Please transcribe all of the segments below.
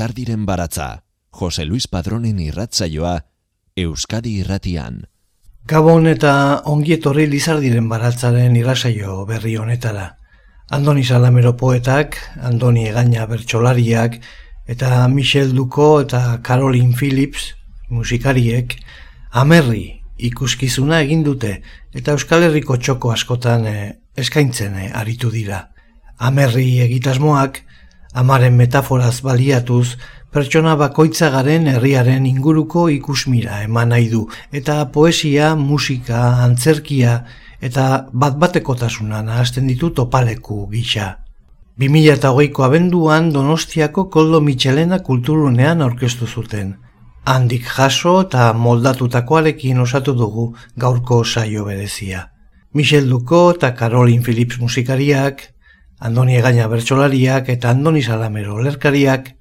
Lizardiren baratza, Jose Luis Padronen irratzaioa, Euskadi irratian. Gabon eta ongietorri Lizardiren baratzaren irratzaio berri honetara. Andoni Salamero poetak, Andoni Egaña bertsolariak, eta Michel Duko eta Caroline Phillips musikariek, amerri ikuskizuna egin dute eta Euskal Herriko txoko askotan eh, eskaintzen eh, aritu dira. Amerri egitasmoak, amaren metaforaz baliatuz, pertsona bakoitzagaren herriaren inguruko ikusmira eman nahi du, eta poesia, musika, antzerkia eta bat batekotasuna nahazten ditu topaleku gisa. 2008ko abenduan Donostiako Koldo Michelena kulturunean aurkeztu zuten. Handik jaso eta moldatutakoarekin osatu dugu gaurko saio berezia. Michel Duko eta Caroline Phillips musikariak, Andoni Egaña bertsolariak eta Andoni Salamero lerkariak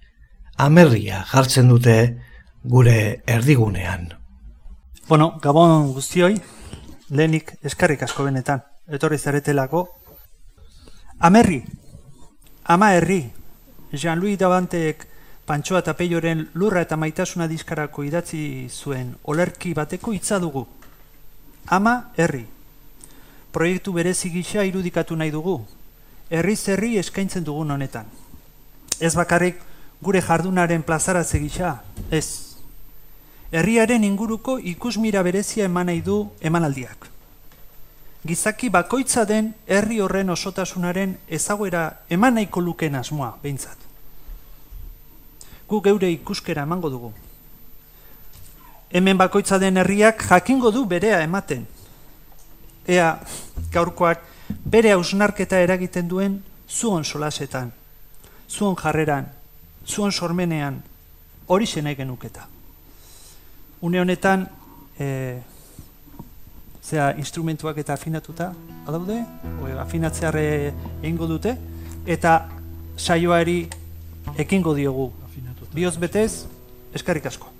amerria jartzen dute gure erdigunean. Bueno, gabon guztioi, lehenik eskarrik asko benetan, etorri zaretelako. Amerri, ama herri, Jean-Louis Davantek Pantsoa eta Peioren lurra eta maitasuna diskarako idatzi zuen olerki bateko hitza dugu. Ama herri. Proiektu berezi gisa irudikatu nahi dugu, herri zerri eskaintzen dugun honetan. Ez bakarrik gure jardunaren plazaratze gisa, ez. Herriaren inguruko ikusmira berezia eman nahi du emanaldiak. Gizaki bakoitza den herri horren osotasunaren ezaguera eman nahiko luken asmoa, behintzat. Gu geure ikuskera emango dugu. Hemen bakoitza den herriak jakingo du berea ematen. Ea, gaurkoak bere hausnarketa eragiten duen zuon solasetan, zuon jarreran, zuon sormenean, hori zenai genuketa. Une honetan, e, zera, instrumentuak eta afinatuta, adaude, afinatzeare egingo dute, eta saioari ekingo diogu. Bioz betez, eskarrik asko.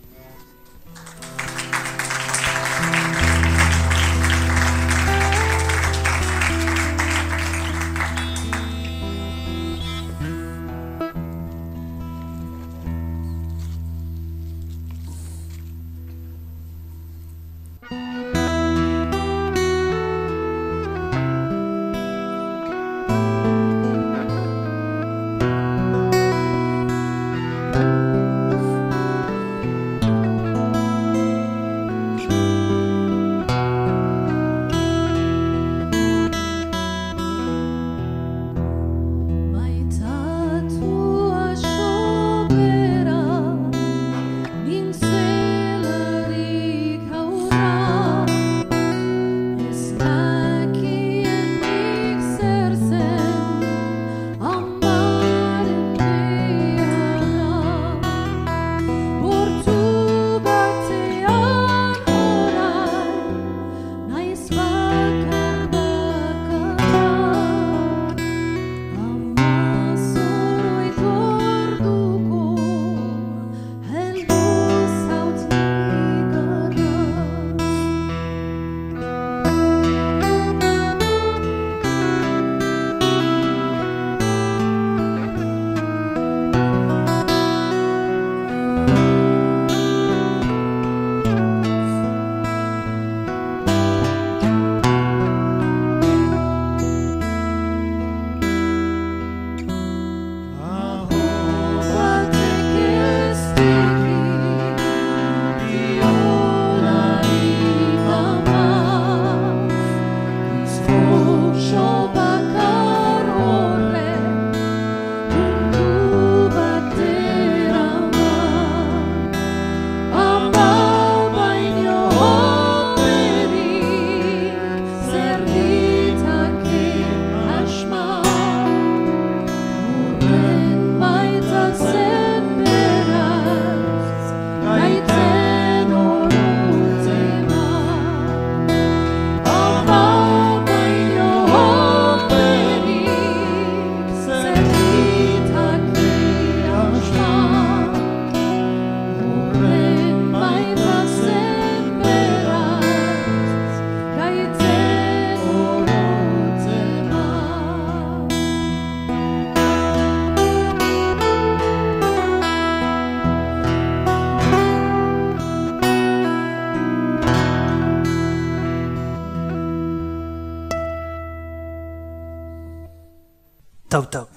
Taup, taup,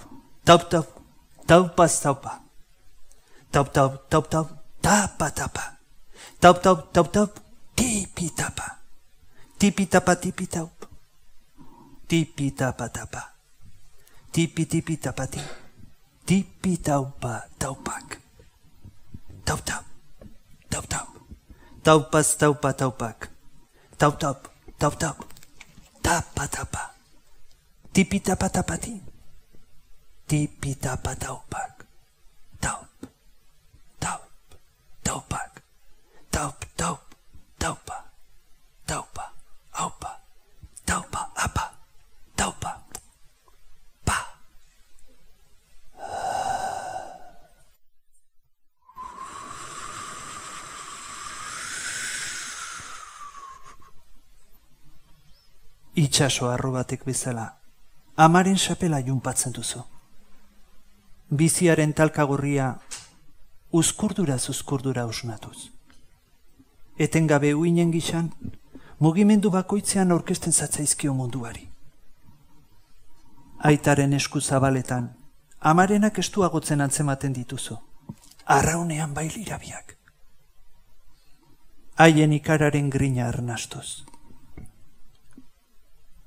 taup, taup, taupaz taupa. Taup, taup, taup, taup, tapa, tapa. Taup, taup, taup, taup, tipi, tapa. Tipi, tapa, tipi, taup. Tipi, tapa, tapa. Tipi, tipi, tapa, ti. Tipi, taupa, taupak. Taup, taup, taup, taup. Taupaz taupa, taupak. Taup, taup, taup, taup. Tapa, tapa. Tipi, tapa, tapa, ti. Tipi, tapa, taupak. Taup, taup, taupak. Taup, taup, taupa. Taupa, aupa. Taupa, apa. Taupa. Pa. Itxaso arro batek bezala, amaren xapela junpatzen duzu. Biziaren talkagorria uzkurdura zuzkurdura usnatuz. Etengabe uinen gixan, mugimendu bakoitzean orkesten zatzaizkio munduari. Aitaren esku zabaletan, amarenak estuagotzen antzematen dituzu. Arraunean bailirabiak. Haien ikararen grina arnastuz.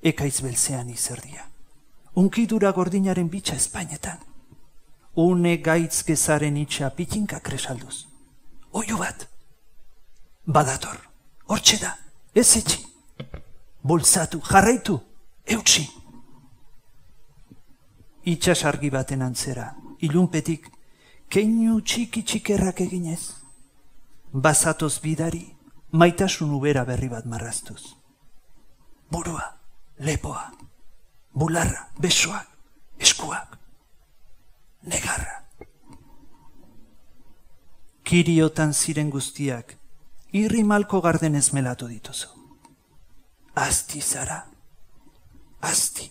Ekaiz belzean izerdia. Unkidura gordinaren bitxa espainetan. Une gaitz gezaren itxa pitinka kresalduz. Oio bat. Badator. Hortxe da. Ez etxi. Bolzatu, jarraitu, eutxi. Itxas argi baten antzera, ilunpetik, keinu txiki txikerrak eginez. Bazatoz bidari, maitasun ubera berri bat marraztuz. Burua, lepoa, bularra, besoak, eskuak, negarra. Kiriotan ziren guztiak, irri malko garden ezmelatu dituzu. Asti zara, asti,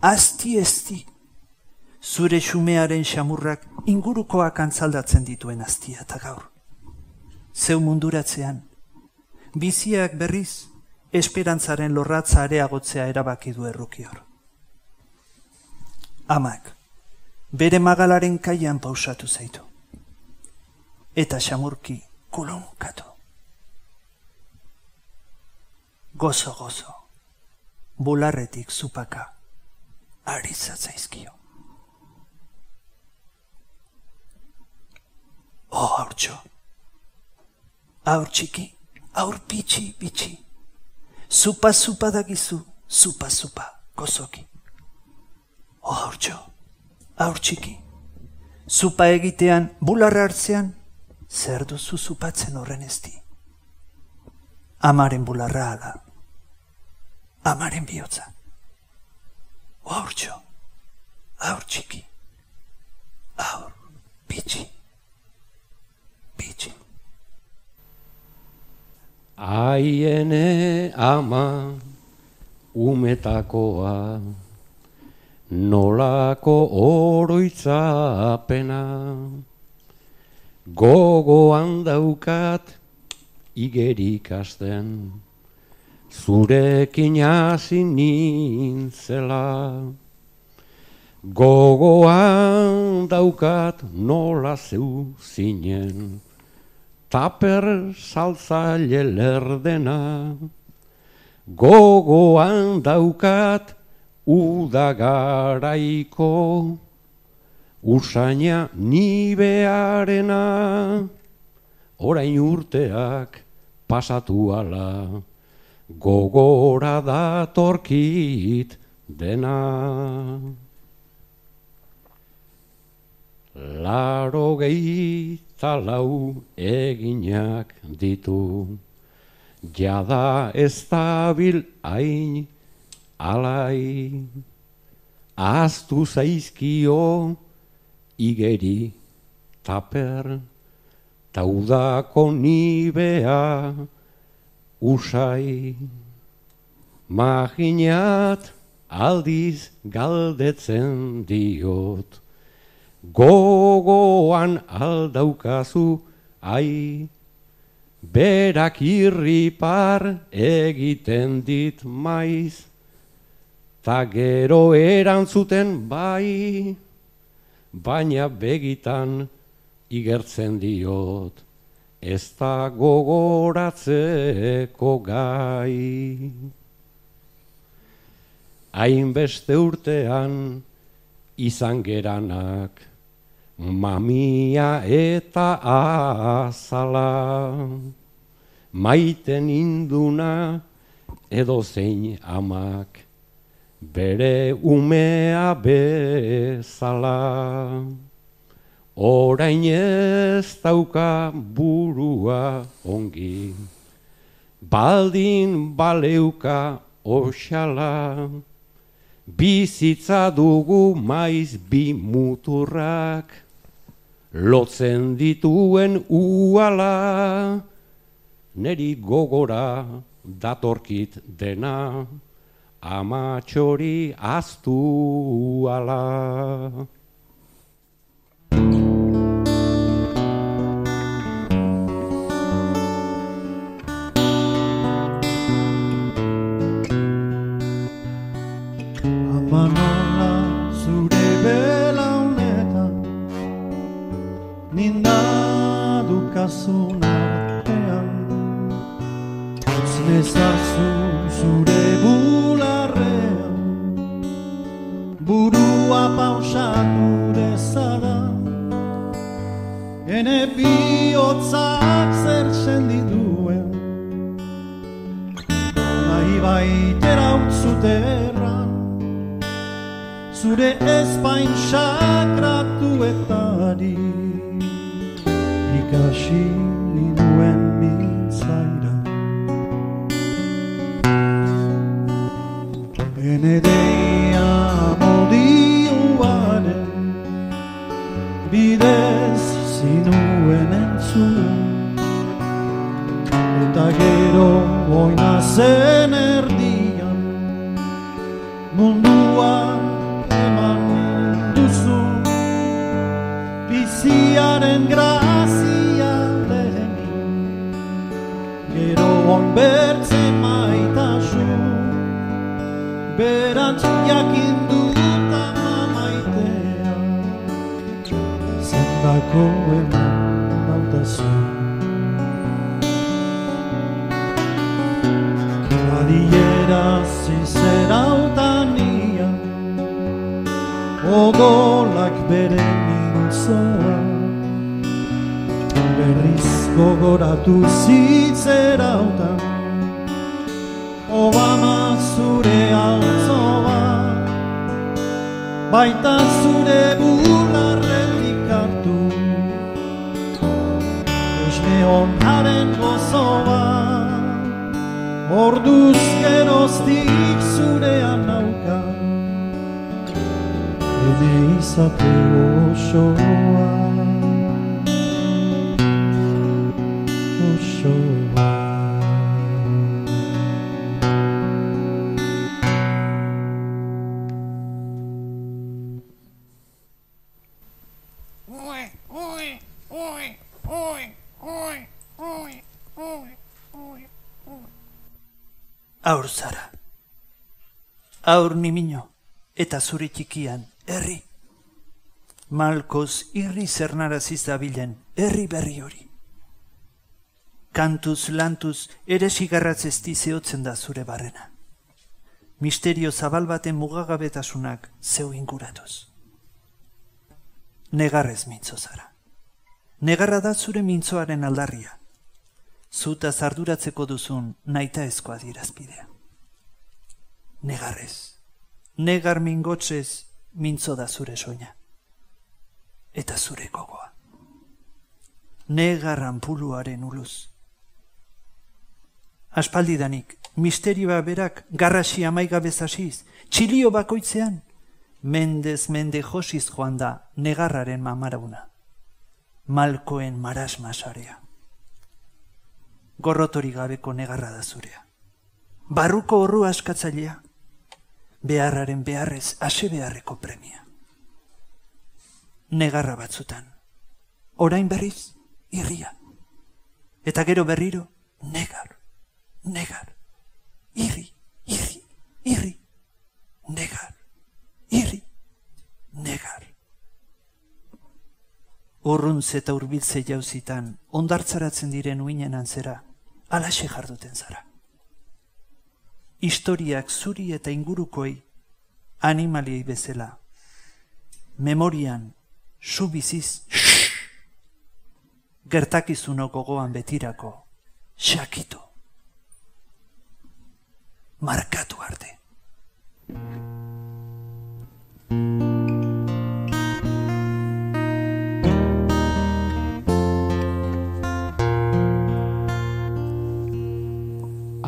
asti esti, zure xumearen xamurrak ingurukoak antzaldatzen dituen astia eta gaur. Zeu munduratzean, biziak berriz, esperantzaren lorratza areagotzea erabaki du errukior. Amak, bere magalaren kaian pausatu zaitu. Eta xamurki kulunkatu. Gozo, gozo, bularretik zupaka, ari zatzaizkio. Oh, haurtxo, haur txiki, haur pitxi, pitxi, zupa, zupa dagizu, zupa, zupa, gozoki. Oh, haurtxo, haur txiki, zupa egitean, bularra hartzean, zer duzu zupatzen horren ezti. Amaren bularra ala, amaren bihotza. Haurtxo, haur txiki, haur pitxi, pitxi. Aiene ama umetakoa nolako oroitzapena? Gogoan daukat igerik asten zurekin hasi nintzela. Gogoan daukat nola zeu zinen taper saltzaile lerdena. Gogoan daukat udagaraiko usaina nibearena. Orain urteak pasatu ala gogora datorkit dena. Laro gehieta lau eginak ditu jada ez dabil hain alai. Aztu zaizkio igeri taper taudako nibea usai. Maginat aldiz galdetzen diot gogoan aldaukazu ai. Berak irripar egiten dit maiz ta gero erantzuten bai, baina begitan igertzen diot, ez da gogoratzeko gai. Hainbeste urtean izan geranak, mamia eta azala, maiten induna edo zein amak, bere umea bezala. Orain ez dauka burua ongi, baldin baleuka oxala, bizitza dugu maiz bi muturrak, lotzen dituen uala, neri gogora datorkit dena, amatxori aztu ala. Zendako eman bautazu Adiera zizerautania Ogolak bere mintzoa Berriz gogoratu zitzerautan Obama zure altzoa Baita zure honaren gozoa Orduz geroztik zurean nauka. Ene izate Osoa Aur zara. Aur nimino, eta zure txikian, herri. Malkoz irri zernaraziz dabilen, herri berri hori. Kantuz, lantuz, ere sigarratz zehotzen da zure barrena. Misterio zabal baten mugagabetasunak zeu inguratuz. Negarrez mintzo zara. Negarra da zure mintzoaren aldarria. Zuta zarduratzeko duzun naita ezkoa dirazpidea. Negarrez. Negar mingotzez mintzo da zure soina. Eta zure gogoa. Negar anpuluaren uluz. Aspaldidanik, misterioa berak garrasi amaigabez hasiz, txilio bakoitzean, mendez mende josiz joan da negarraren mamarauna. Malkoen marasmasarea gorrotori gabeko negarra da zurea. Barruko horru askatzailea, beharraren beharrez ase beharreko premia. Negarra batzutan, orain berriz, irria. Eta gero berriro, negar, negar, irri, irri, irri, negar, irri, negar. Urruntz eta urbiltze jauzitan, ondartzaratzen diren uinen antzera, alaxe jarduten zara. Historiak zuri eta ingurukoi animaliei bezala. Memorian, zu biziz, gertakizunok gogoan betirako, xakito. Markatu arte.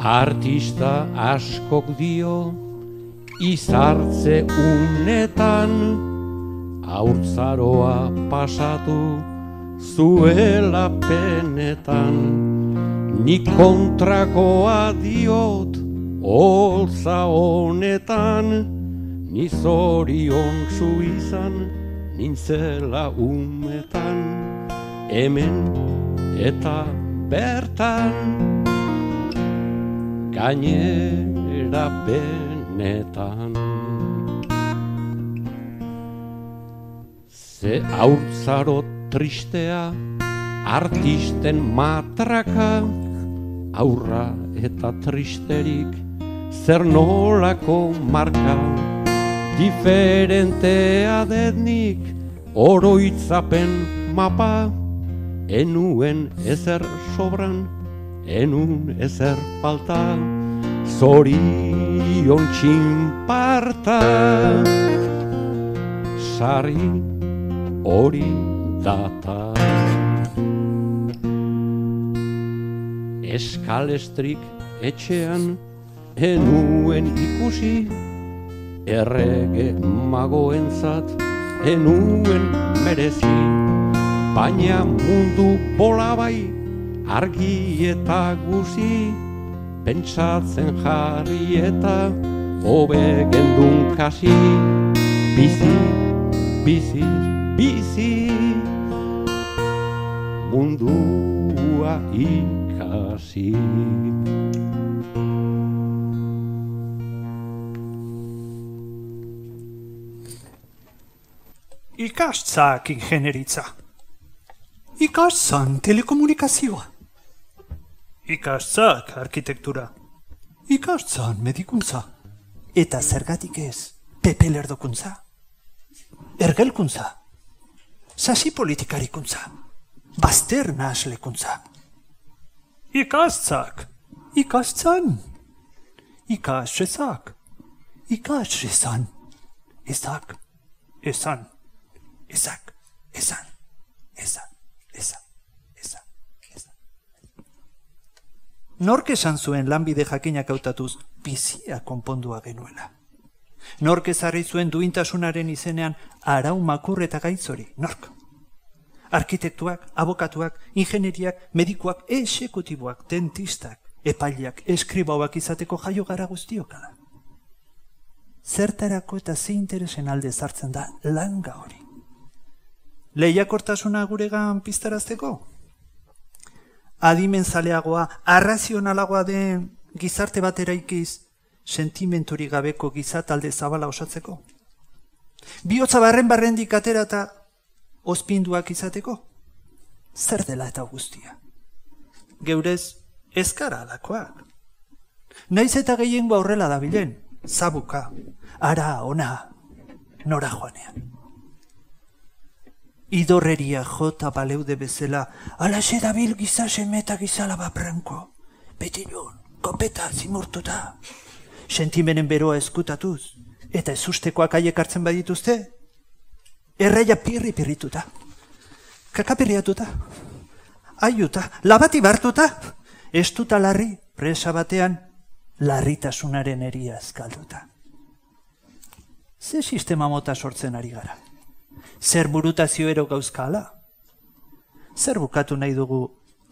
Artista askok dio izartze unetan Aurtzaroa pasatu zuela penetan. Ni kontrakoa diot holtza honetan Ni zorion zu izan nintzela umetan. Hemen eta bertan gainera benetan. Ze aurtzaro tristea, artisten matraka, aurra eta tristerik, zer nolako marka, diferentea denik, oroitzapen mapa, enuen ezer sobran, enun ezer falta, zorion txinparta. Sari hori data. Eskalestrik etxean enuen ikusi, errege magoentzat enuen merezi, baina mundu bola bai argi eta guzi, pentsatzen jarri eta hobe gendun kasi, bizi, bizi, bizi, mundua ikasi. Ikastzak ingenieritza. Ikastzan telekomunikazioa. Ikastzak arkitektura. Ikastzan medikuntza. Eta zergatik ez, pepelerdokuntza. Ergelkuntza. Sasi politikarikuntza. Bazter nahaslekuntza. Ikastzak. Ikastzan. Ikastzak. Ikastzan. Ezak. Ezan. Ezak. Ezan. Ezan. Ezan. Ezan. Ezan. Nork esan zuen lanbide jakinak hautatuz bizia konpondua genuela. Nork ezarri zuen duintasunaren izenean arau makur eta gaitzori. Nork. Arkitektuak, abokatuak, ingenieriak, medikuak, esekutiboak, dentistak, epaileak, eskribauak izateko jaio gara guztiokala. Zertarako eta ze interesen alde sartzen da langa hori. Lehiakortasuna guregan piztarazteko? Adimen zaleagoa, arrazionalagoa den gizarte bat eraikiz, sentimenturi gabeko gizatalde zabala osatzeko? Biotza barren barrendik atera eta ospinduak izateko? Zer dela eta guztia? Geurez, ezkara alakoak. Naiz eta gehiengo aurrela dabilen, zabuka, ara, ona, nora joanean. Idorreria jota baleude bezala, alaxe dabil gizaseme eta gizala bapranko. Beti nun, kopeta zimurtuta. Sentimenen beroa eskutatuz, eta ezustekoak aiek hartzen badituzte, erraia pirri pirrituta. Kakapirriatuta. Aiuta, labati bartuta. Estuta larri, presa batean, larritasunaren eria eskalduta. Ze sistema mota sortzen ari gara? Zer burutazio ero gauzkala? Zer bukatu nahi dugu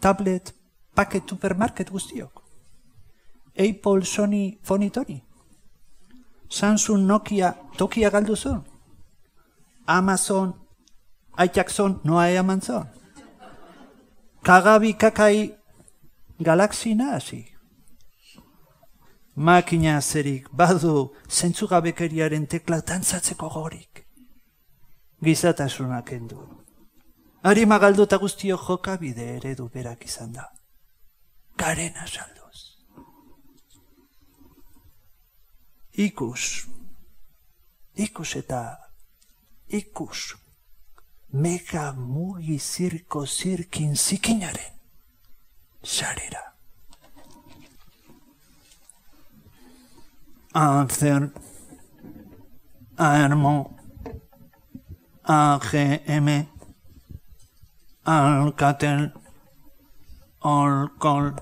tablet, paket supermarket guztiok? Apple, Sony, Fonitoni? Samsung, Nokia, Tokia galduzu? Amazon, Aitxakzon, noa eaman zon? Kagabi, kakai, galaxi nahasi? makina zerik badu zentzugabekeriaren tekla dantzatzeko gorik. Gizatasunak endu. Arima galdu eta guztio jokabide eredu berak izan da. Garen asalduz. Ikus. Ikus eta ikus. Mega mugi zirko zirkin zikinaren. Sarera. Anzer. Armo. AGM. Alcatel. Alcohol.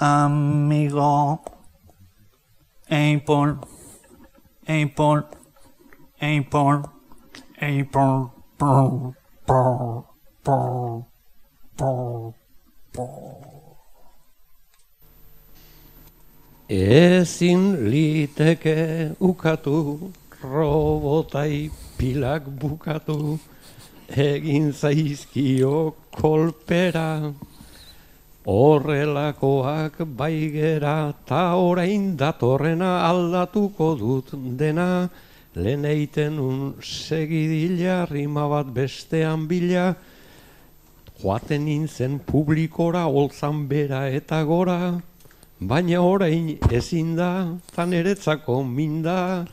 Amigo. Apple. Apple. Apple. Apple. Brr, brr, brr, brr, brr. Ezin liteke ukatu, robotai pilak bukatu, egin zaizkio kolpera. Horrelakoak baigera, ta orain datorrena aldatuko dut dena, lehen eiten un segidila, rima bat bestean bila, joaten nintzen publikora, olzan bera eta gora, Baina orain ezin da, tan eretzako minda,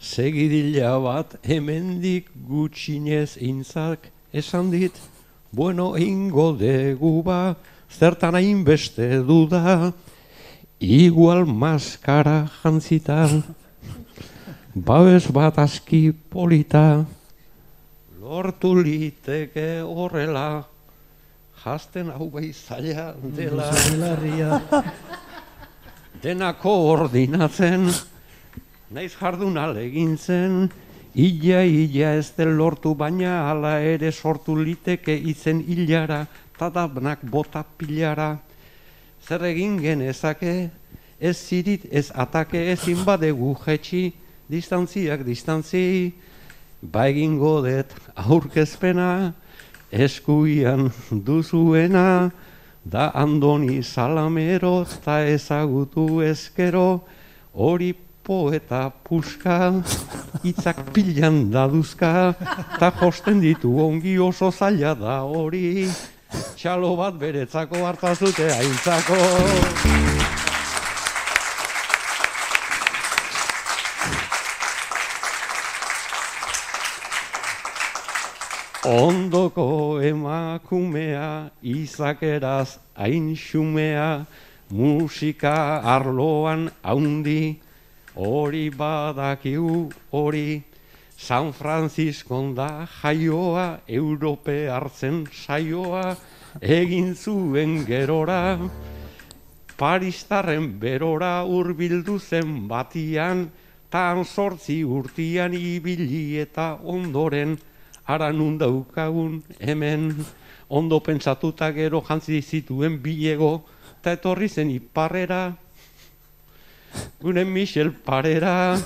segidila bat hemendik gutxinez intzak esan dit, bueno ingo degu ba, zertan hainbeste duda, igual maskara jantzita, babes bat aski polita, lortu liteke horrela, jasten hau bai zaila dela. dena koordinatzen, naiz jardun egin zen, Illa, illa ez del lortu baina hala ere sortu liteke izen hilara, tadabnak bota pilara. Zer egin genezake, ez zirit, ez atake, ez inbadegu jetxi, distantziak distantzi, ba egin godet aurkezpena, eskuian duzuena, da andoni salamero eta ezagutu ezkero hori poeta puska hitzak pilan daduzka eta josten ditu ongi oso zaila da hori. Txalo bat beretzako hartazute aintzako. Ondoko emakumea, izakeraz hain xumea, musika arloan haundi, hori badakiu hori, San Francisco da jaioa, Europe hartzen saioa, egin zuen gerora, Paristarren berora hurbildu zen batian, tan sortzi urtian ibili eta ondoren, ara nun daukagun hemen. Ondo pentsatuta gero jantzi zituen bilego eta etorri zen iparrera gure Michel parera.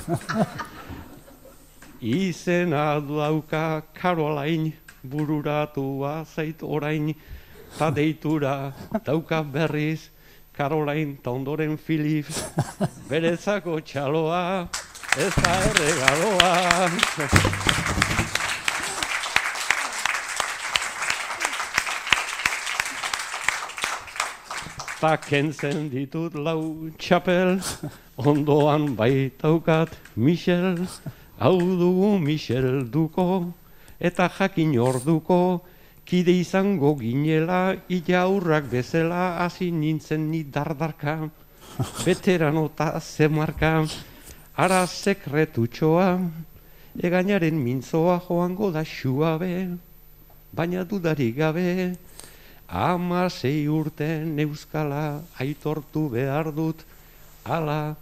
Izena dauka Caroline bururatua zait orain. Eta deitura dauka berriz Caroline eta ondoren Philip berezako txaloa ez da erregaloa Ta kentzen ditut lau txapel, ondoan baitaukat Michel, hau dugu Michel duko, eta jakin orduko, kide izango ginela, ila aurrak bezala, hasi nintzen ni dardarka, veterano eta zemarka, ara sekretutxoa, egainaren mintzoa joango da xuabe, baina dudarik gabe, Ama sei urten euskala aitortu behar dut, ala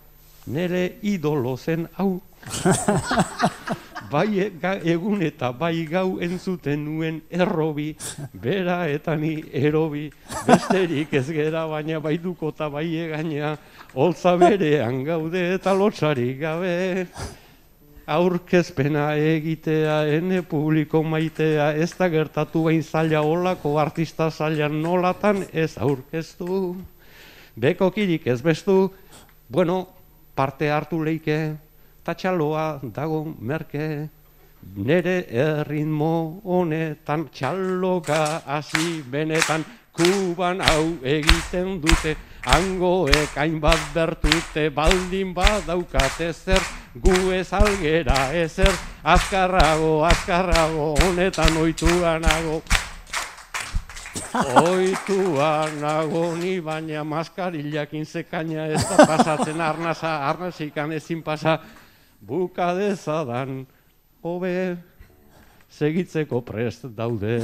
nere idolo zen hau. bai egun eta bai gau entzuten nuen errobi, bera eta ni erobi, besterik ez gera baina bai duko eta bai egaina, holtza berean gaude eta lotxarik gabe aurkezpena egitea, ene publiko maitea, ez da gertatu bain zaila olako artista zaila nolatan ez aurkeztu. Beko kirik ez bestu, Bueno, parte hartu leike, ta txaloa dago merke, nere erritmo honetan txaloka hasi benetan, kuban hau egiten dute, hangoek hainbat bertute, baldin badaukate zer, gu ez algera ezer, azkarrago, azkarrago, honetan oituanago. Oitua nago ni baina maskarillakin zekaina ez da pasatzen arnasa, arnasikan ezin pasa buka dezadan hobe segitzeko prest daude.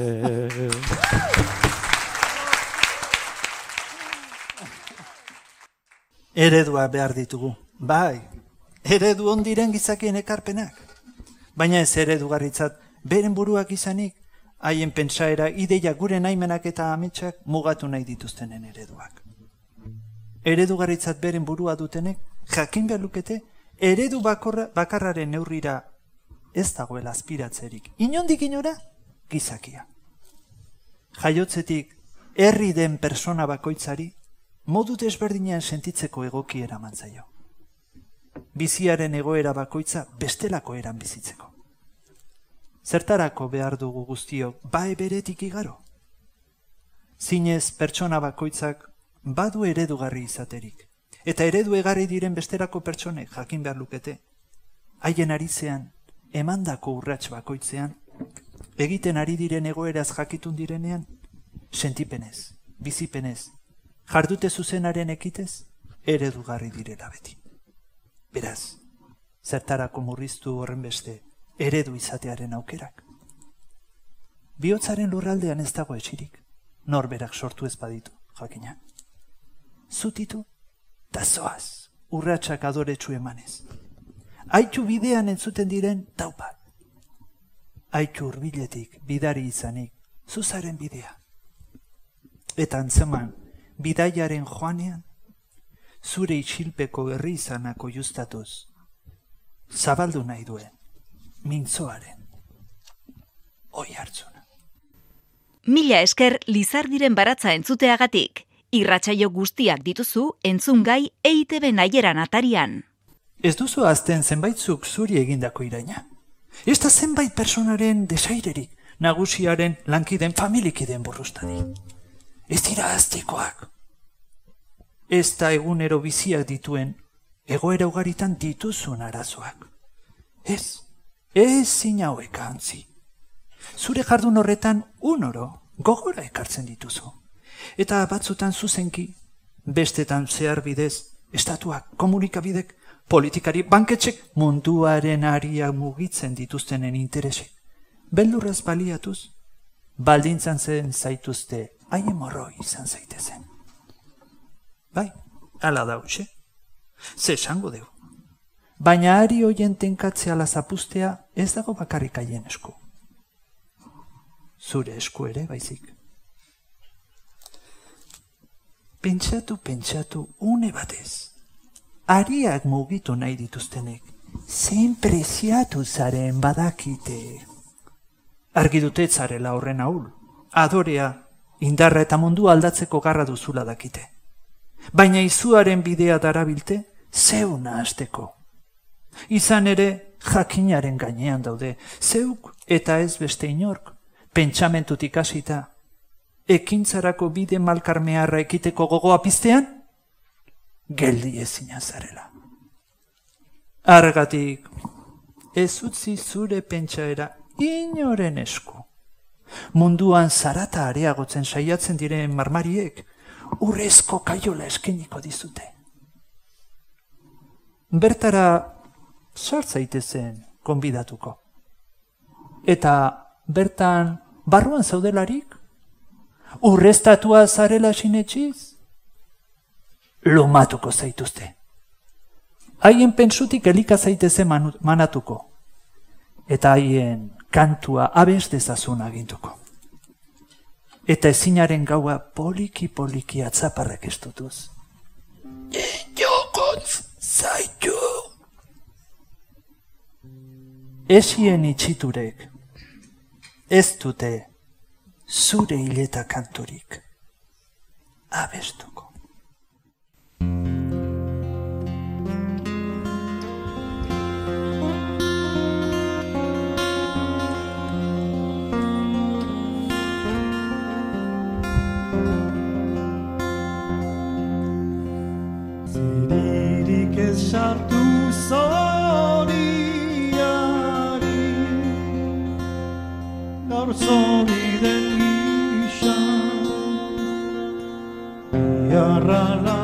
Eredua behar ditugu. Bai, eredu ondiren gizakien ekarpenak. Baina ez eredugarritzat beren buruak izanik, haien pentsaera ideia gure naimenak eta ametsak mugatu nahi dituztenen ereduak. Eredugarritzat beren burua dutenek, jakin behar lukete, eredu bakorra, bakarraren neurrira ez dagoela aspiratzerik. Inondik inora, gizakia. Jaiotzetik, herri den persona bakoitzari, modu desberdinean sentitzeko egoki eraman. Biziaren egoera bakoitza bestelako eran bizitzeko. Zertarako behar dugu guztiok bae beretik igaro? Zinez pertsona bakoitzak badu eredugarri izaterik. Eta eredu egarri diren besterako pertsonek jakin behar lukete. Haien arizean, emandako urrats bakoitzean, egiten ari diren egoeraz jakitun direnean, sentipenez, bizipenez, jardute zuzenaren ekitez, eredugarri direla beti. Beraz, zertarako murriztu horren beste, eredu izatearen aukerak. Biotzaren lurraldean ez dago esirik, norberak sortu ez baditu, jakina. Zutitu, da zoaz, urratsak adoretsu emanez. Aitu bidean entzuten diren taupat. Aitu urbiletik, bidari izanik, zuzaren bidea. Eta antzeman, bidaiaren joanean, zure itxilpeko herri izanako justatuz, zabaldu nahi duen, mintzoaren, oi hartzuna. Mila esker Lizardiren baratza entzuteagatik. Irratsaio guztiak dituzu entzungai EITB naieran atarian. Ez duzu azten zenbaitzuk zuri egindako iraina. Ez da zenbait personaren desairerik, nagusiaren lankiden familikiden burrustadi. Ez dira aztikoak. Ez da egunero biziak dituen, egoera ugaritan dituzun arazoak. Ez, ez zinauek antzi. Zure jardun horretan unoro gogora ekartzen dituzu. Eta batzutan zuzenki, bestetan zehar bidez, estatuak, komunikabidek, politikari, banketxek munduaren aria mugitzen dituztenen interesek. Beldurraz baliatuz, baldintzan zen zaituzte haien morroi izan zaitezen. Bai, ala da utxe. Ze esango deu. Baina ari hoien tenkatzea lazapustea ez dago bakarrik haien esku. Zure esku ere baizik. Pentsatu, pentsatu, une batez. Ariak mugitu nahi dituztenek. Zein preziatu zaren badakite. Argi dute zarela horren ahul. Adorea, indarra eta mundu aldatzeko garra duzula dakite. Baina izuaren bidea darabilte, zeuna hasteko. Izan ere, jakinaren gainean daude, zeuk eta ez beste inork, pentsamentutik hasita, ekintzarako bide malkarmearra ekiteko gogoa piztean, geldi ezina zarela. Argatik, ez utzi zure pentsaera inoren esku. Munduan zarata areagotzen saiatzen diren marmariek, urrezko kaiola eskeniko dizute. Bertara sartzaitezen konbidatuko. Eta bertan barruan zaudelarik, urreztatua zarela sinetxiz, lomatuko zaituzte. Haien pentsutik elika zaiteze manatuko, eta haien kantua abez dezazun agintuko. Eta ezinaren gaua poliki-poliki atzaparrak estutuz. Inokontz zaitu! Esien itxiturek, ez dute zure hileta kanturik abestuko. sartu zoriari Gaur zori den gisa Iarra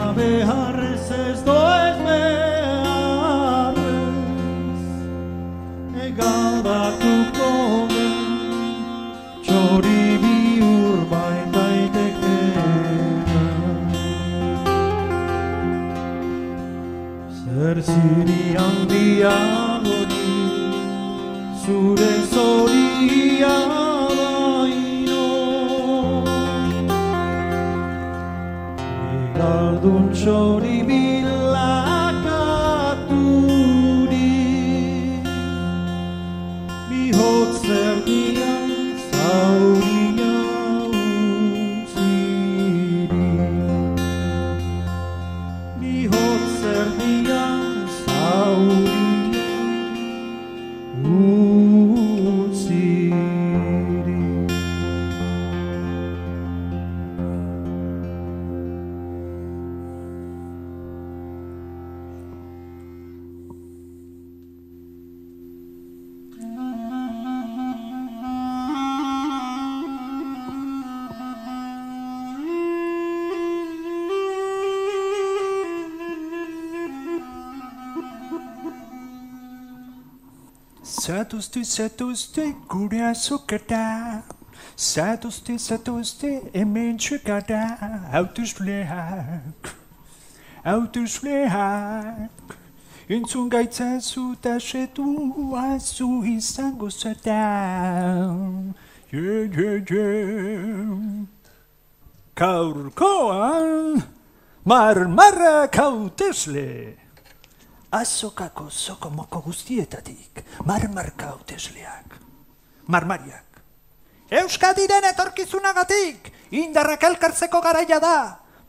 Zatuzte, zatuzte, gure azokata. Zatuzte, zatuzte, hemen txekata. Hautuzleak, hautuzleak. Entzun gaitzazu eta setu azu izango zata. Je, je, je. Kaurkoan, marmarrak hautezle. Azokako zoko moko guztietatik, marmarka hautesleak. Marmariak. Euskadiren etorkizunagatik, indarrak elkartzeko garaia da.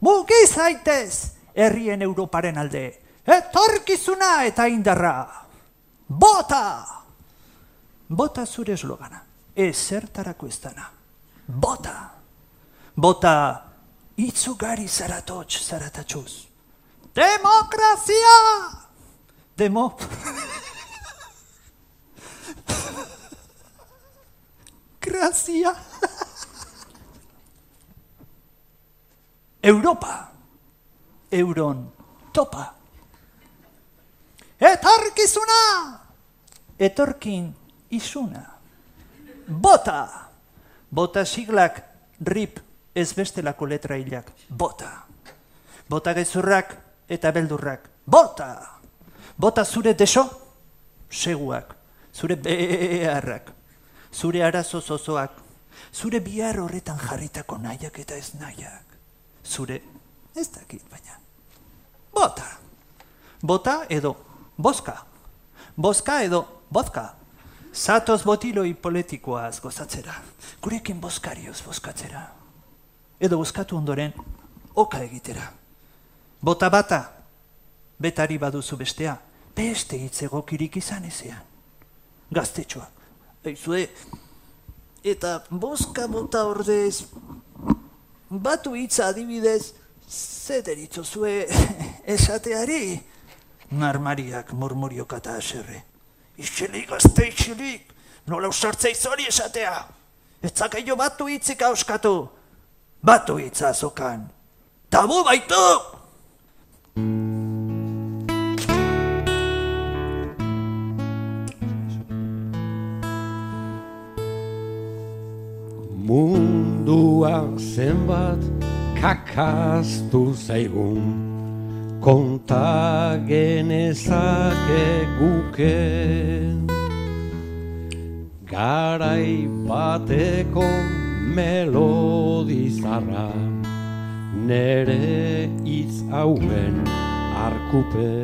Mugi zaitez, herrien Europaren alde. Etorkizuna eta indarra. Bota! Bota zure eslogana. Ezertarako ez dana. Bota! Bota itzugari zaratotx zaratatxuz. Demokrazia! Demo... Grazia. Europa. Euron topa. Etorkizuna! Etorkin izuna. Bota! Bota siglak rip ez bestelako letra hilak. Bota. Bota gezurrak eta beldurrak. Bota! Bota zure deso, seguak, zure beharrak, zure arazo zozoak, zure bihar horretan jarritako nahiak eta ez nahiak, zure, ez dakit baina, bota, bota edo, boska, boska edo, bozka, zatoz botiloi politikoaz gozatzera, gurekin boskarioz boskatzera, edo boskatu ondoren, oka egitera, bota bata, betari baduzu bestea, beste hitz egokirik izan ezean. Gaztetxoa. Eizue, eta boska bota ordez, batu hitza adibidez, zer zue esateari, narmariak murmuriok eta aserre. Ixilik, gazte ixilik, nola usartzei zori esatea. Ez zakaio batu hitzik auskatu, batu hitza azokan. Tabu baitu! Mundua zenbat kakaztu zaigun. Konta genezake guke Garai bateko melodizarra Nere hitz hauen arkupe.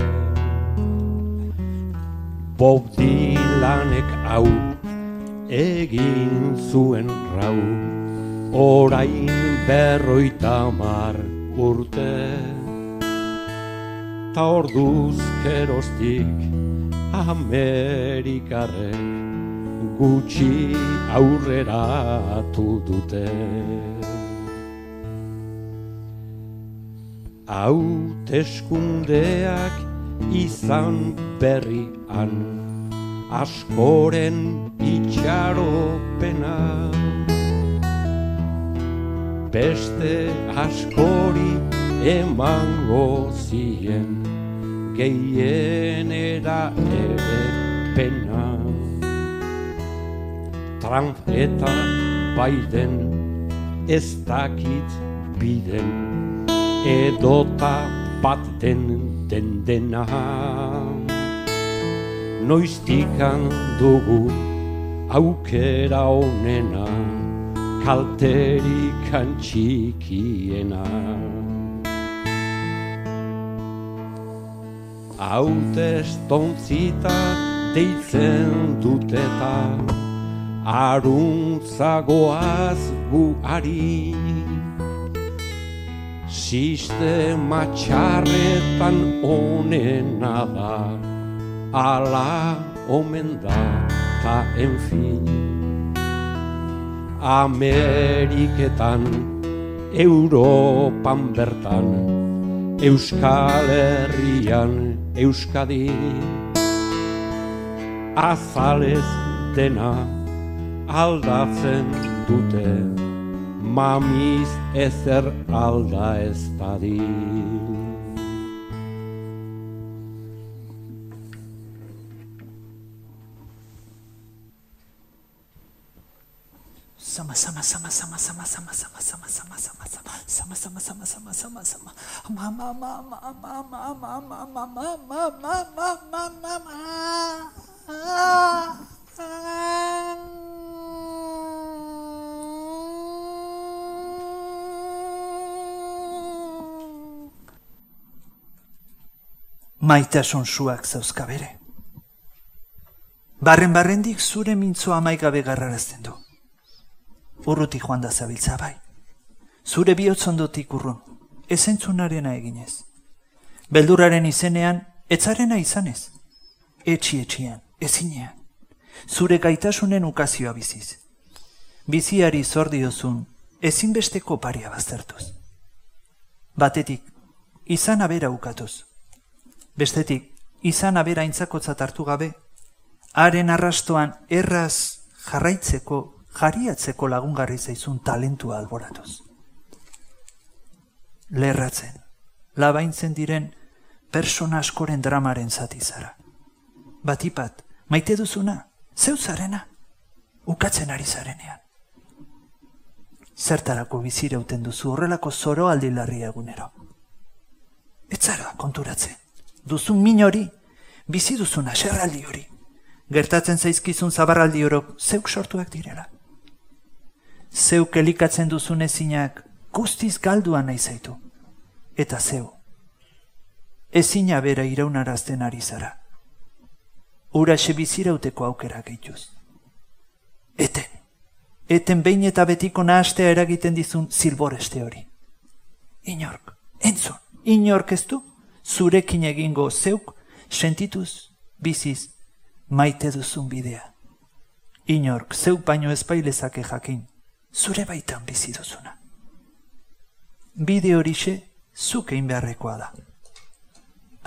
Bob Dylanek hau egin zuen rau orain berroita mar urte. Ta orduz kerostik Amerikarrek gutxi aurreratu dute. Hauteskundeak izan berrian askoren itxaropena beste askori emango zien. Gehienera ere pena. Trump eta Biden ez dakit biden. Edota bat den den dena. Noiztikan dugu aukera onena kalterikan txikiena hautestontzita deitzen duteta, aruntzagoaz gu ari. Sistema txarretan onena da, ala omen da, ta enfin. Ameriketan, Europan bertan, Euskal Herrian, Euskadi, azalez dena aldatzen dute, mamiz ezer alda ez dadi. Sama sama sama sama sama sama sama sama sama sama sama sama sama sama sama sama sama ma ma ma ma ma ma ma ma ma ma ma ma ma ma ma Maitasun suak zauzka bere. Barren barrendik zure mintzoa amaikabe garrarazten du. Urruti joan da zabiltza bai. Zure bihotzondotik urrun, ezentzunarena eginez. Beldurraren izenean, etzarena izanez. Etxi etxian, ezinean. Zure gaitasunen ukazioa biziz. Biziari zor diozun, ezinbesteko paria baztertuz. Batetik, izan abera ukatuz. Bestetik, izan abera intzakotzat hartu gabe, haren arrastoan erraz jarraitzeko jariatzeko lagungarri zaizun talentua alboratuz. Lerratzen, labaintzen diren persona askoren dramaren zati zara. Batipat, maite duzuna, zeu zarena, ukatzen ari zarenean. Zertarako bizireuten duzu horrelako zoro aldi larria egunero. Ez zara konturatzen, duzun min hori, bizi duzuna serraldi hori. Gertatzen zaizkizun zabarraldi horok zeuk sortuak direla zeuk elikatzen duzun ezinak guztiz galduan nahi zaitu. Eta zeu, ezina bera iraunarazten ari zara. Ura bizirauteko aukera gehituz. Eten, eten behin eta betiko nahastea eragiten dizun zilboreste hori. Inork, entzun, inork ez du, zurekin egingo zeuk, sentituz, biziz, maite duzun bidea. Inork, zeuk baino ezpailezake jakin, zure baitan bizi duzuna. Bide horixe zuk egin beharrekoa da.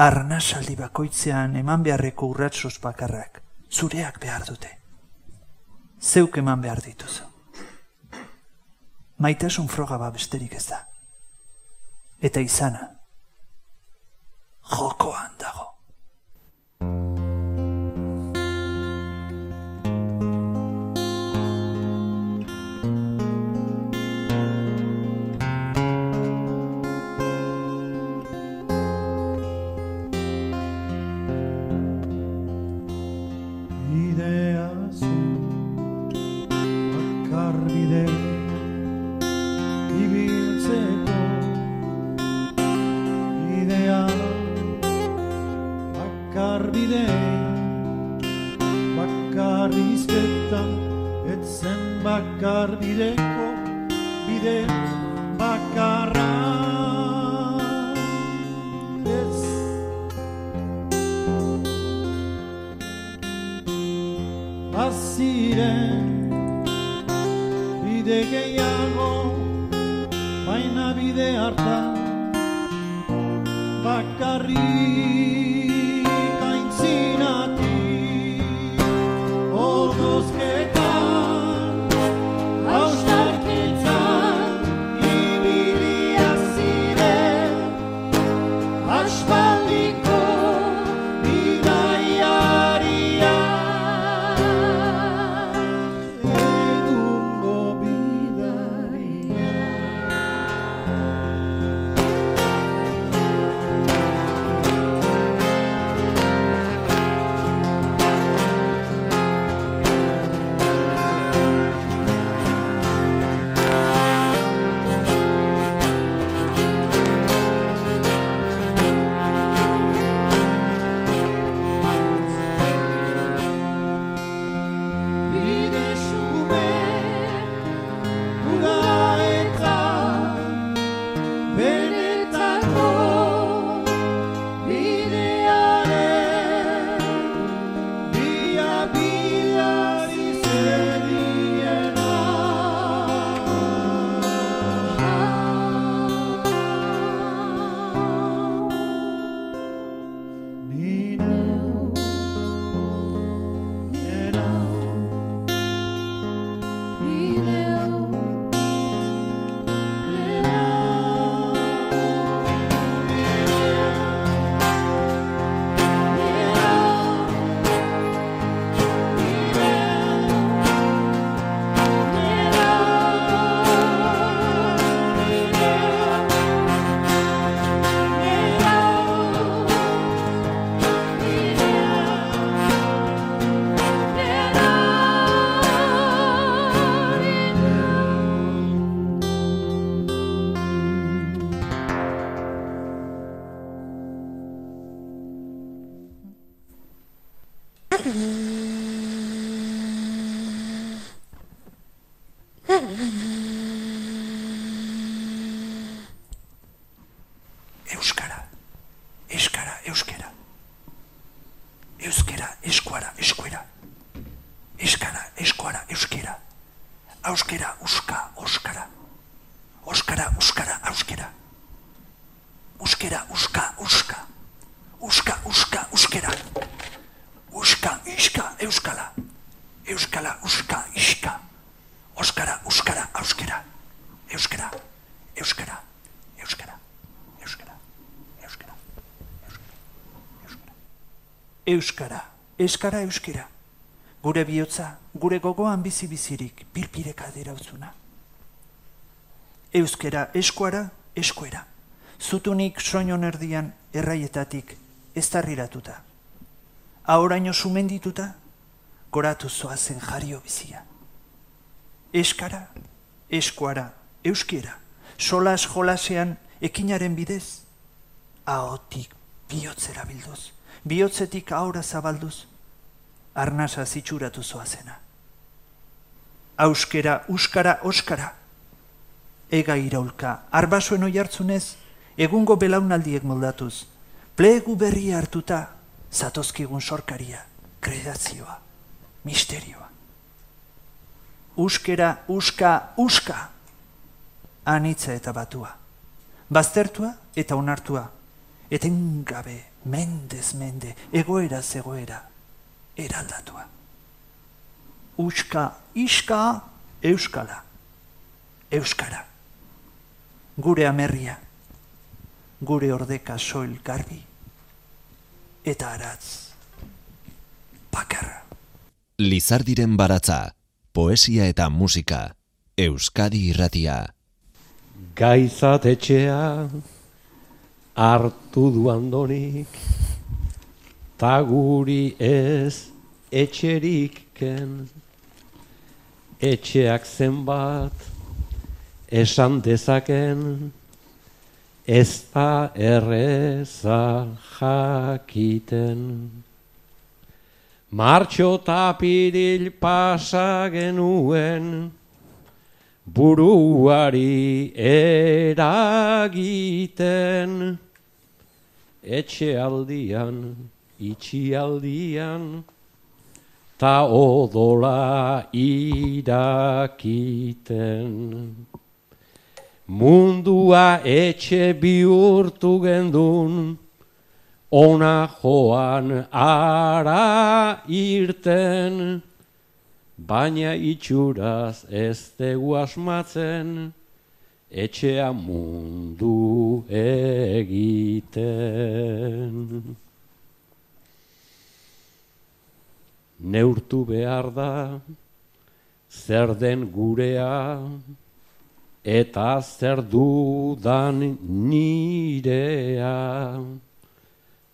Arnasaldi bakoitzean eman beharreko urratsos bakarrak zureak behar dute. Zeuk eman behar dituzu. Maitasun froga ba besterik ez da. Eta izana, jokoan dago. olvidé. Eskara euskera. Gure bihotza, gure gogoan bizi-bizirik pirpireka dirautzuna. Euskera eskuara, eskuera. Zutunik soinon erdian erraietatik ez tarriratuta. Ahoraino sumendituta, goratu zoazen jario bizia. Eskara, eskuara, euskera, solas jolasean ekinaren bidez, ahotik bihotzera bilduz, bihotzetik ahora zabalduz, arnasa zitsuratu zoazena. Auskera, uskara, oskara, ega iraulka, arbasuen oi hartzunez, egungo belaunaldiek moldatuz, plegu berri hartuta, zatozkigun sorkaria, kredazioa, misterioa. Uskera, uska, uska, anitza eta batua. Baztertua eta onartua, etengabe, mendez mende, egoera zegoera, eraldatua. Uska, iska, euskala, euskara. Gure amerria, gure ordeka soil garbi, eta aratz, bakarra. Lizardiren baratza, poesia eta musika, Euskadi irratia. Gaizat etxea hartu du andonik, ta guri ez etxerik ken. Etxeak zenbat esan dezaken, ez da erreza jakiten. Martxo tapiril pasa genuen, buruari eragiten, etxe aldian, itxi aldian, ta odola irakiten. Mundua etxe bihurtu gendun, ona joan ara irten, baina itxuraz ez tegu asmatzen, etxea mundu egiten. Neurtu behar da, zer den gurea, eta zer dudan nirea.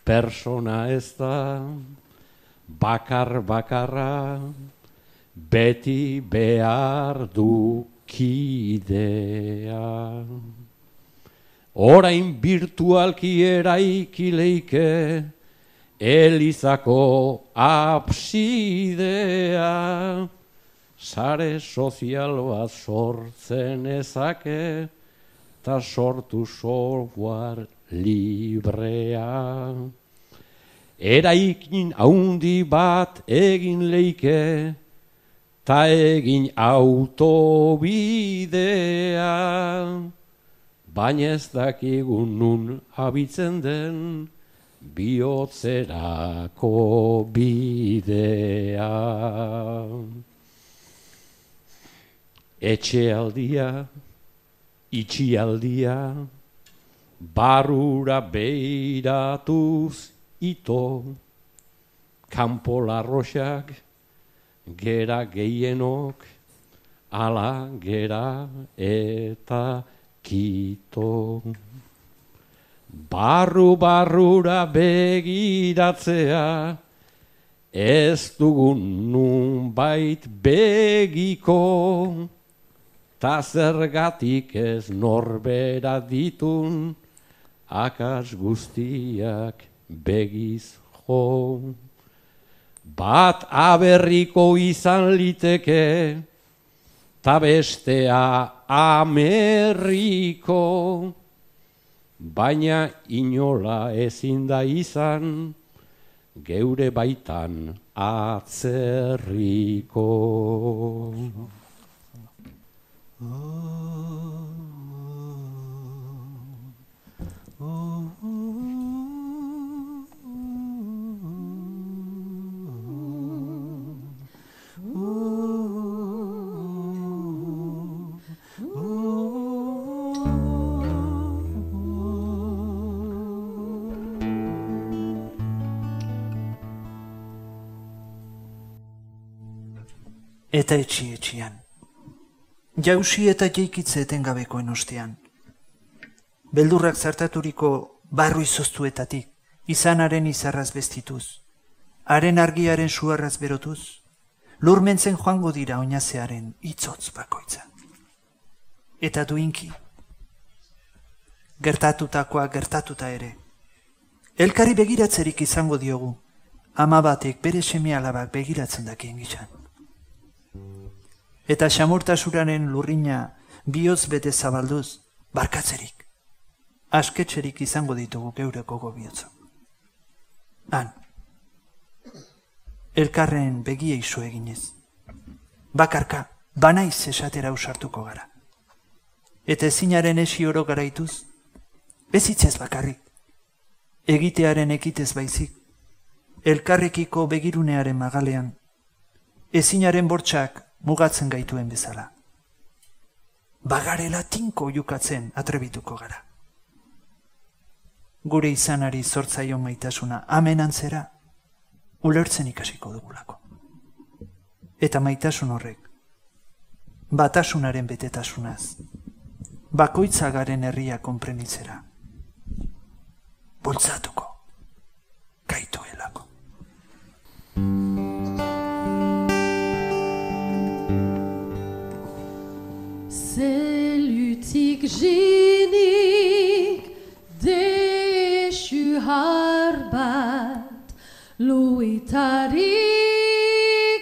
Persona ez da, bakar bakarra, beti behar du kidea. Orain virtualki eraiki leike, Elizako absidea, sare sozial bat sortzen ezake, ta sortu software librea. Eraikin haundi bat egin leike, ta egin autobidea, baina ez dakigun nun abitzen den, bihotzerako bidea. Etxealdia, itxialdia, barura beiratuz ito, kanpo larroxak, gera gehienok, ala gera eta kito. Barru barrura begiratzea, ez dugun nun bait begiko, ta zergatik ez norbera ditun, akas guztiak begiz jo. Bat aberriko izan liteke, ta bestea ameriko, baina inola ezin da izan, geure baitan atzerriko. Eta etxi etxian. Jausi eta jeikitze etengabekoen ostean. Beldurrak zartaturiko barru izoztuetatik, izanaren izarraz bestituz, haren argiaren suarraz berotuz, lurmentzen joango dira oinazearen itzotz bakoitza. Eta duinki, gertatutakoa gertatuta ere, elkari begiratzerik izango diogu, ama batek bere seme alabak begiratzen dakien gizan eta xamurtasuraren lurrina bioz bete zabalduz, barkatzerik, asketxerik izango ditugu geureko gobiotza. Han, elkarren begia iso eginez, bakarka, banaiz esatera usartuko gara. Eta ezinaren esi oro garaituz, bezitzez bakarrik, egitearen ekitez baizik, elkarrekiko begirunearen magalean, ezinaren bortxak mugatzen gaituen bezala. Bagarela tinko jukatzen atrebituko gara. Gure izanari zortzaio maitasuna amenantzera ulertzen ikasiko dugulako. Eta maitasun horrek, batasunaren betetasunaz, bakoitzagaren herria konprenitzera, bultzatuko, gaituelako. Cellutique genik déchu harbat Luitarik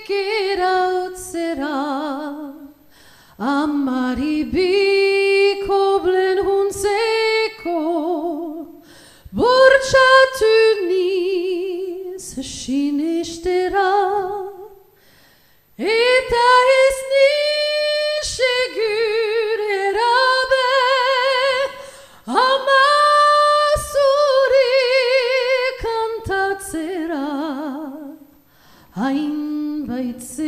iraut amari Amaribi koblen hun seko Burchatunis shinishtera Eta esnis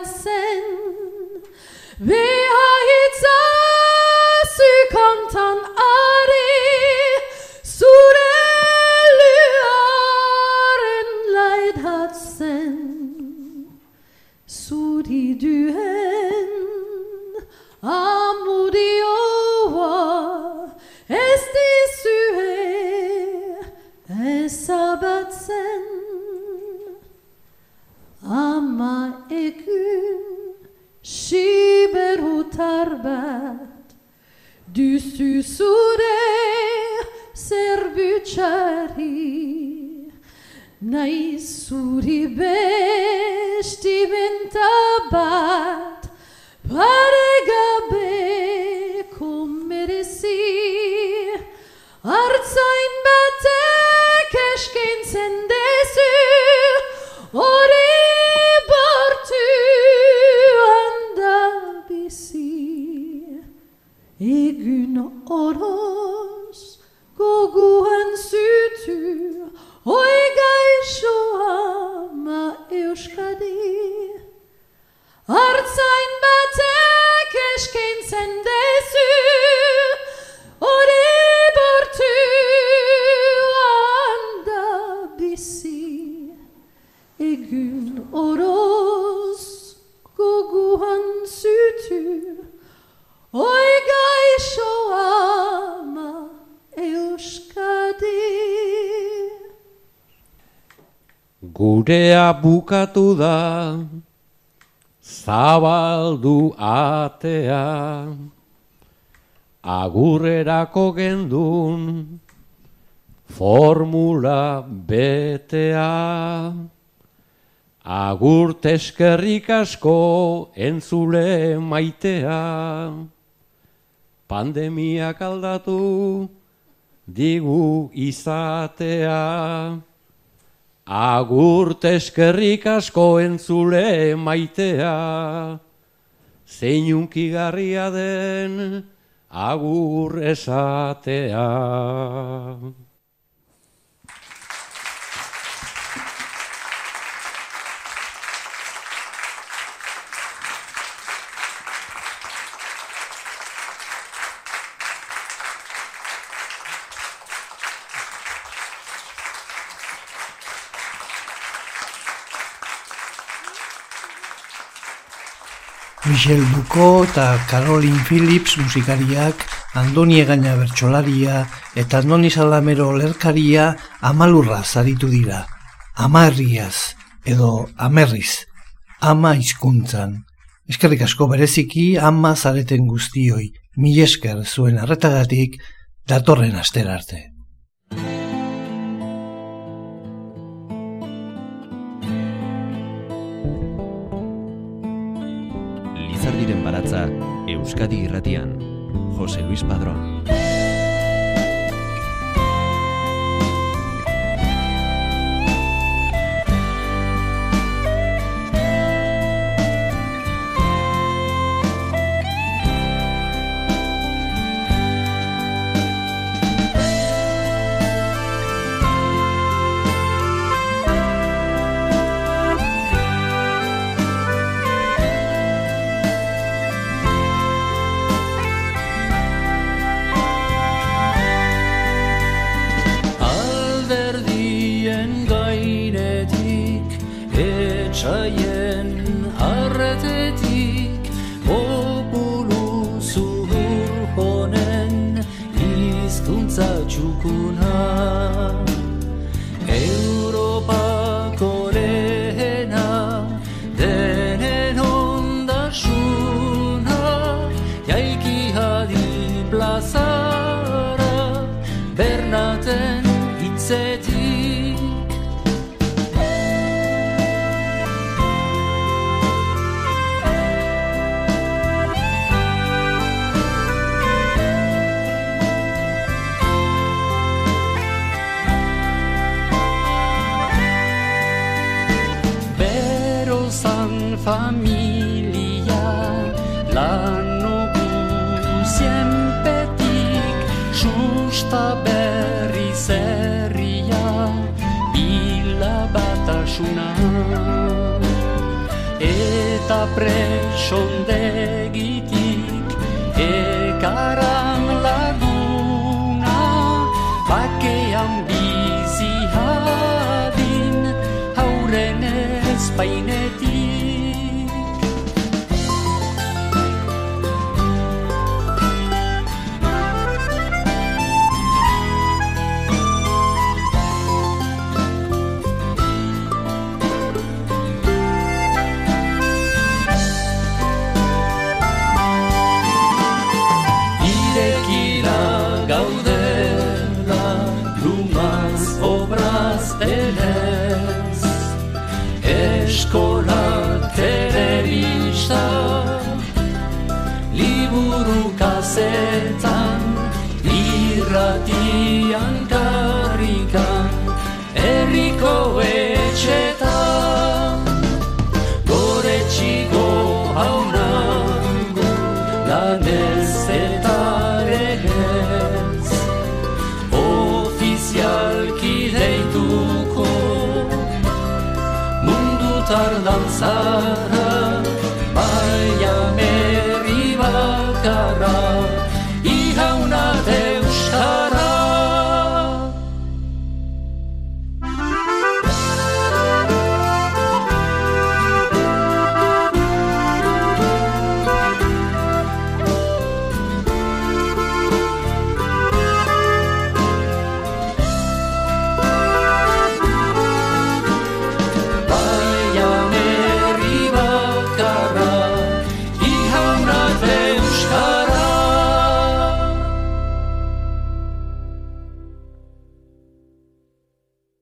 Herzen. Ama egun siberutar bat Duzu zure zerbutxari Nahi zuri besti benta bat Paregabeko merezi Artzain batek eskintzen dezu Hori Egun oroz goguan zutu Oi gaixo ama euskadi. Artzain batek eskintzen dezu Hori bortu handa bizi. Egun oroz Gurea bukatu da, zabaldu atea, agurrerako gendun, formula betea. Agur teskerrik asko entzule maitea, pandemiak aldatu digu izatea. Agur teskerrik asko entzule maitea, zeinunkigarria den agur esatea. Michel Buko eta Caroline Phillips musikariak, Andoni Egaña bertsolaria eta Andoni Salamero lerkaria amalurra zaritu dira. Amarriaz edo amerriz, ama hizkuntzan. Eskerrik asko bereziki ama zareten guztioi, mi esker zuen arretagatik datorren astera arte. Euskadi irratian. Jose Luis Padrón. I'm